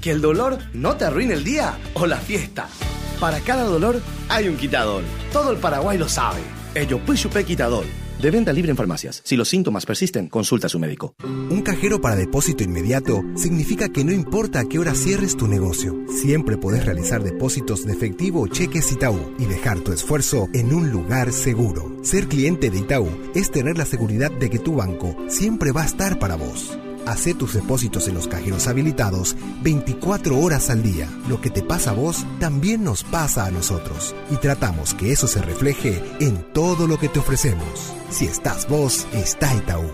Que el dolor no te arruine el día o la fiesta. Para cada dolor hay un quitador. Todo el Paraguay lo sabe. Ello Puchupe Quitador. De venta libre en farmacias. Si los síntomas persisten, consulta a su médico. Un cajero para depósito inmediato significa que no importa a qué hora cierres tu negocio, siempre podés realizar depósitos de efectivo cheques Itaú y dejar tu esfuerzo en un lugar seguro. Ser cliente de Itaú es tener la seguridad de que tu banco siempre va a estar para vos. Hacé tus depósitos en los cajeros habilitados 24 horas al día. Lo que te pasa a vos también nos pasa a nosotros. Y tratamos que eso se refleje en todo lo que te ofrecemos. Si estás vos, está Itaú.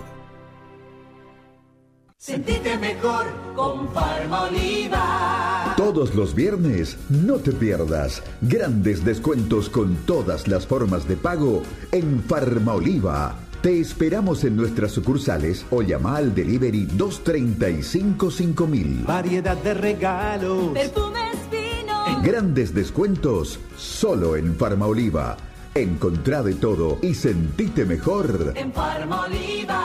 Sentite mejor con Oliva. Todos los viernes, no te pierdas grandes descuentos con todas las formas de pago en Oliva. Te esperamos en nuestras sucursales o llama al delivery 235 5000. Variedad de regalos. Perfumes finos. Grandes descuentos solo en Oliva. Encontrá de todo y sentite mejor. En Oliva.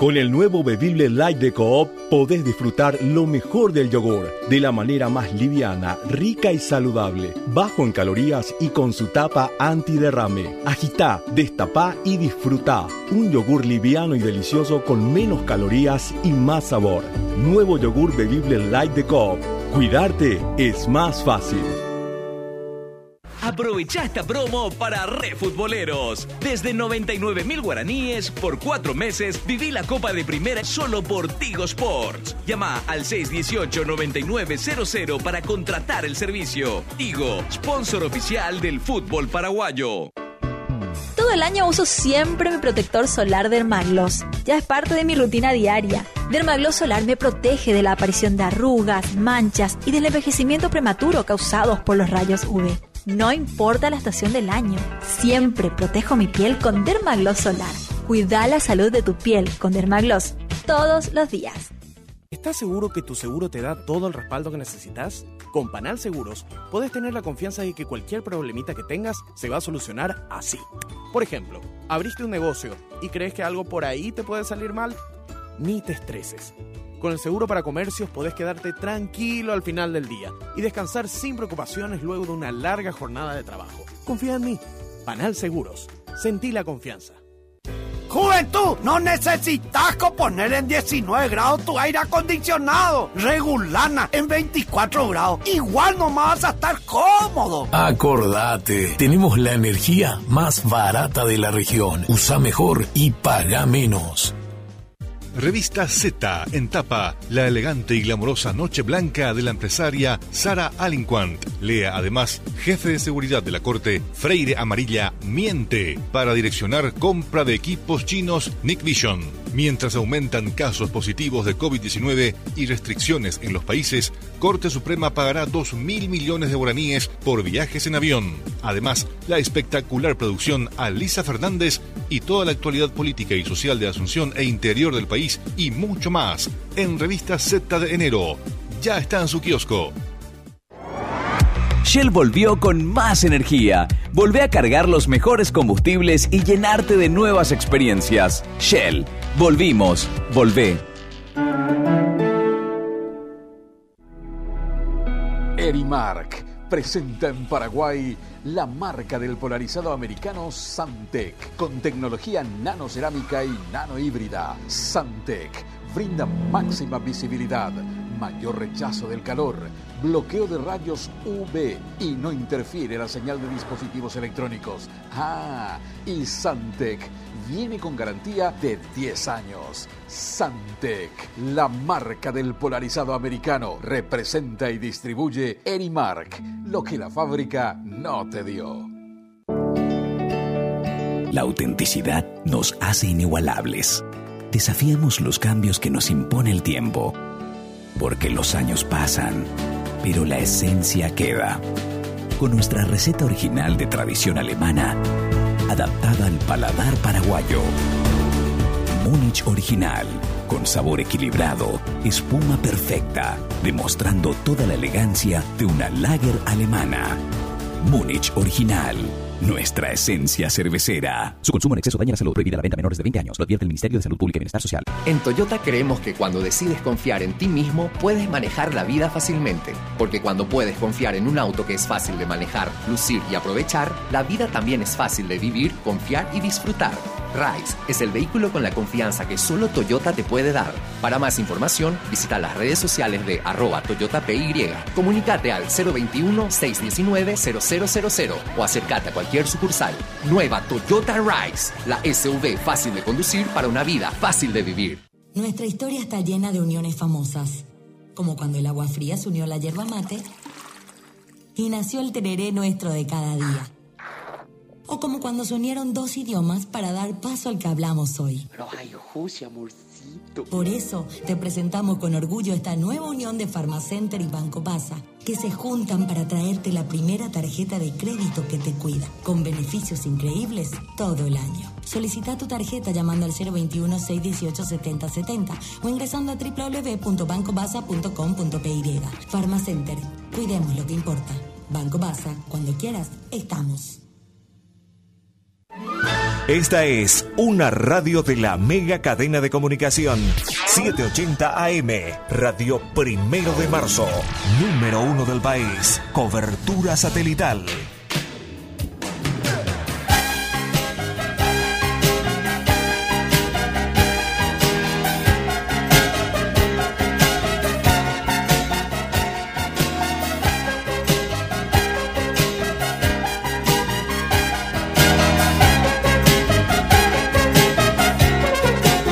Con el nuevo bebible Light de Coop podés disfrutar lo mejor del yogur de la manera más liviana, rica y saludable, bajo en calorías y con su tapa antiderrame. Agita, destapá y disfruta. Un yogur liviano y delicioso con menos calorías y más sabor. Nuevo yogur bebible Light de Coop. Cuidarte es más fácil. Aprovecha esta promo para refutboleros. Desde 99 mil guaraníes por cuatro meses, viví la Copa de Primera solo por Tigo Sports. Llama al 618-9900 para contratar el servicio. Tigo, sponsor oficial del fútbol paraguayo. Todo el año uso siempre mi protector solar Dermagloss. Ya es parte de mi rutina diaria. Dermagloss solar me protege de la aparición de arrugas, manchas y del envejecimiento prematuro causados por los rayos UV. No importa la estación del año, siempre protejo mi piel con Dermagloss Solar. Cuida la salud de tu piel con Dermagloss todos los días. ¿Estás seguro que tu seguro te da todo el respaldo que necesitas? Con Panal Seguros, puedes tener la confianza de que cualquier problemita que tengas se va a solucionar así. Por ejemplo, abriste un negocio y crees que algo por ahí te puede salir mal. Ni te estreses. Con el seguro para comercios podés quedarte tranquilo al final del día y descansar sin preocupaciones luego de una larga jornada de trabajo. Confía en mí. Panal Seguros. Sentí la confianza. Juventud, no necesitas poner en 19 grados tu aire acondicionado. Regulana en 24 grados. Igual no vas a estar cómodo. Acordate, tenemos la energía más barata de la región. Usa mejor y paga menos. Revista Z en tapa, la elegante y glamorosa Noche Blanca de la empresaria Sara Alinquant. Lea además, jefe de seguridad de la corte, Freire Amarilla, miente para direccionar compra de equipos chinos Nick Vision. Mientras aumentan casos positivos de COVID-19 y restricciones en los países, Corte Suprema pagará 2 mil millones de guaraníes por viajes en avión. Además, la espectacular producción Alisa Fernández y toda la actualidad política y social de Asunción e interior del país y mucho más en Revista Z de enero. Ya está en su kiosco. Shell volvió con más energía. Volvé a cargar los mejores combustibles y llenarte de nuevas experiencias. Shell, volvimos, volvé. Erimark presenta en Paraguay la marca del polarizado americano Santec, con tecnología nanocerámica y nanohíbrida. Santec brinda máxima visibilidad, mayor rechazo del calor, bloqueo de rayos UV y no interfiere la señal de dispositivos electrónicos. Ah, y Santec viene con garantía de 10 años. Santec, la marca del polarizado americano, representa y distribuye Erimark, lo que la fábrica no te dio. La autenticidad nos hace inigualables. Desafiamos los cambios que nos impone el tiempo, porque los años pasan, pero la esencia queda. Con nuestra receta original de tradición alemana, adaptada al paladar paraguayo. Múnich original, con sabor equilibrado, espuma perfecta, demostrando toda la elegancia de una lager alemana. Múnich original, nuestra esencia cervecera. Su consumo en exceso daña la salud. Prohibida la venta a menores de 20 años. Lo advierte el Ministerio de Salud Pública y Bienestar Social. En Toyota creemos que cuando decides confiar en ti mismo, puedes manejar la vida fácilmente. Porque cuando puedes confiar en un auto que es fácil de manejar, lucir y aprovechar, la vida también es fácil de vivir, confiar y disfrutar. Rise es el vehículo con la confianza que solo Toyota te puede dar. Para más información, visita las redes sociales de arroba Toyota PY. Comunicate al 021-619-0000 o acércate a cualquier sucursal. Nueva Toyota Rise, la SUV fácil de conducir para una vida fácil de vivir. Nuestra historia está llena de uniones famosas, como cuando el agua fría se unió a la yerba mate y nació el tereré nuestro de cada día. O como cuando se unieron dos idiomas para dar paso al que hablamos hoy. Por eso te presentamos con orgullo esta nueva unión de Farmacenter y Banco Pasa, que se juntan para traerte la primera tarjeta de crédito que te cuida, con beneficios increíbles todo el año. Solicita tu tarjeta llamando al 021-618-7070 o ingresando a www.bancobasa.com.py. Farmacenter, cuidemos lo que importa. Banco Basa, cuando quieras, estamos. Esta es una radio de la mega cadena de comunicación 780 AM, Radio Primero de Marzo, número uno del país, cobertura satelital.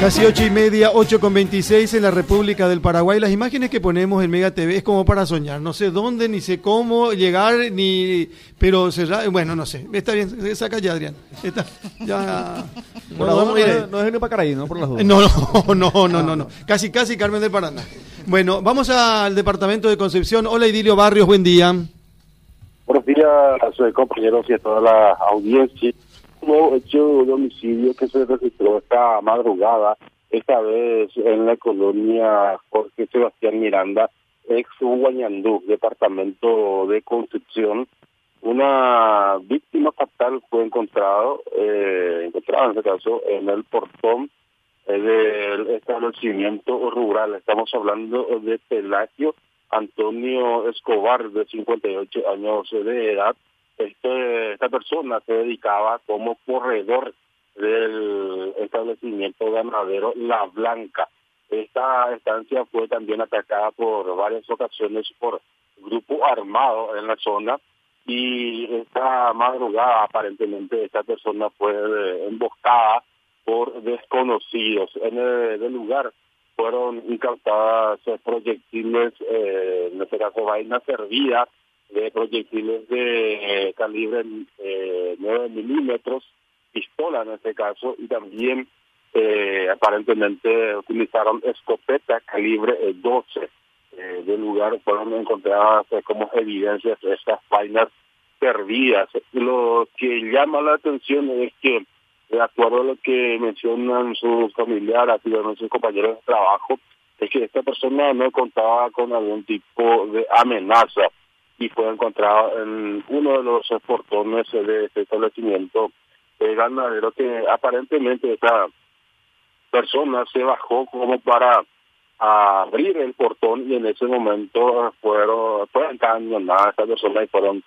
Casi ocho y media, 8 con 26 en la República del Paraguay. Las imágenes que ponemos en Mega TV es como para soñar. No sé dónde, ni sé cómo llegar, ni. Pero cerrar. Bueno, no sé. Está bien, saca ya, Adrián. Está, ya. No, no, no, no, es para Caraí, no por las dudas. No, no, no, no, no, no. Casi, casi Carmen del Paraná. Bueno, vamos al departamento de Concepción. Hola, Idilio Barrios, buen día. Buenos días a sus compañeros y a toda la audiencia nuevo hecho de homicidio que se registró esta madrugada, esta vez en la colonia Jorge Sebastián Miranda, ex Guañandú, departamento de Concepción. Una víctima fatal fue encontrado, eh, encontrada en este caso, en el portón eh, del establecimiento rural. Estamos hablando de Pelagio Antonio Escobar, de 58 años de edad, este, esta persona se dedicaba como corredor del establecimiento ganadero La Blanca. Esta estancia fue también atacada por varias ocasiones por grupo armado en la zona y esta madrugada aparentemente esta persona fue emboscada por desconocidos. En el, lugar fueron incautadas proyectiles, eh, en este caso vainas servidas de proyectiles de eh, calibre eh, 9 milímetros, pistola en este caso, y también eh, aparentemente utilizaron escopeta calibre 12. Eh, eh, del lugar fueron encontradas como evidencias de estas vainas perdidas. Lo que llama la atención es que, de acuerdo a lo que mencionan sus familiares y sus compañeros de trabajo, es que esta persona no contaba con algún tipo de amenaza y fue encontrado en uno de los portones de este establecimiento de ganadero que aparentemente esta persona se bajó como para abrir el portón y en ese momento fueron fue encañonada esta persona y fueron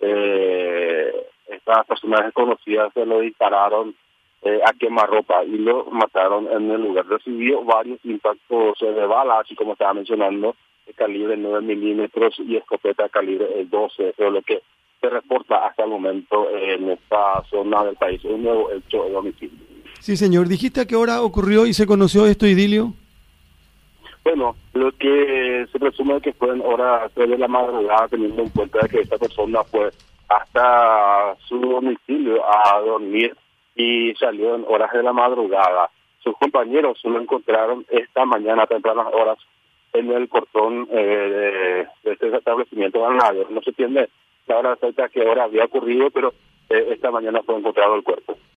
eh, estas personas desconocidas se lo dispararon eh, a quemarropa y lo mataron en el lugar. Recibió varios impactos de bala, así como estaba mencionando, calibre 9 milímetros y escopeta calibre 12, eso es lo que se reporta hasta el momento en esta zona del país, un nuevo hecho de homicidio. Sí, señor. ¿Dijiste a qué hora ocurrió y se conoció esto, Idilio? Bueno, lo que se presume que fue en horas de la madrugada, teniendo en cuenta que esta persona fue hasta su domicilio a dormir y salió en horas de la madrugada. Sus compañeros lo encontraron esta mañana a tempranas horas en el portón eh, de, este establecimiento ganadero. No se entiende la hora exacta a qué hora había ocurrido, pero eh, esta mañana fue encontrado el cuerpo.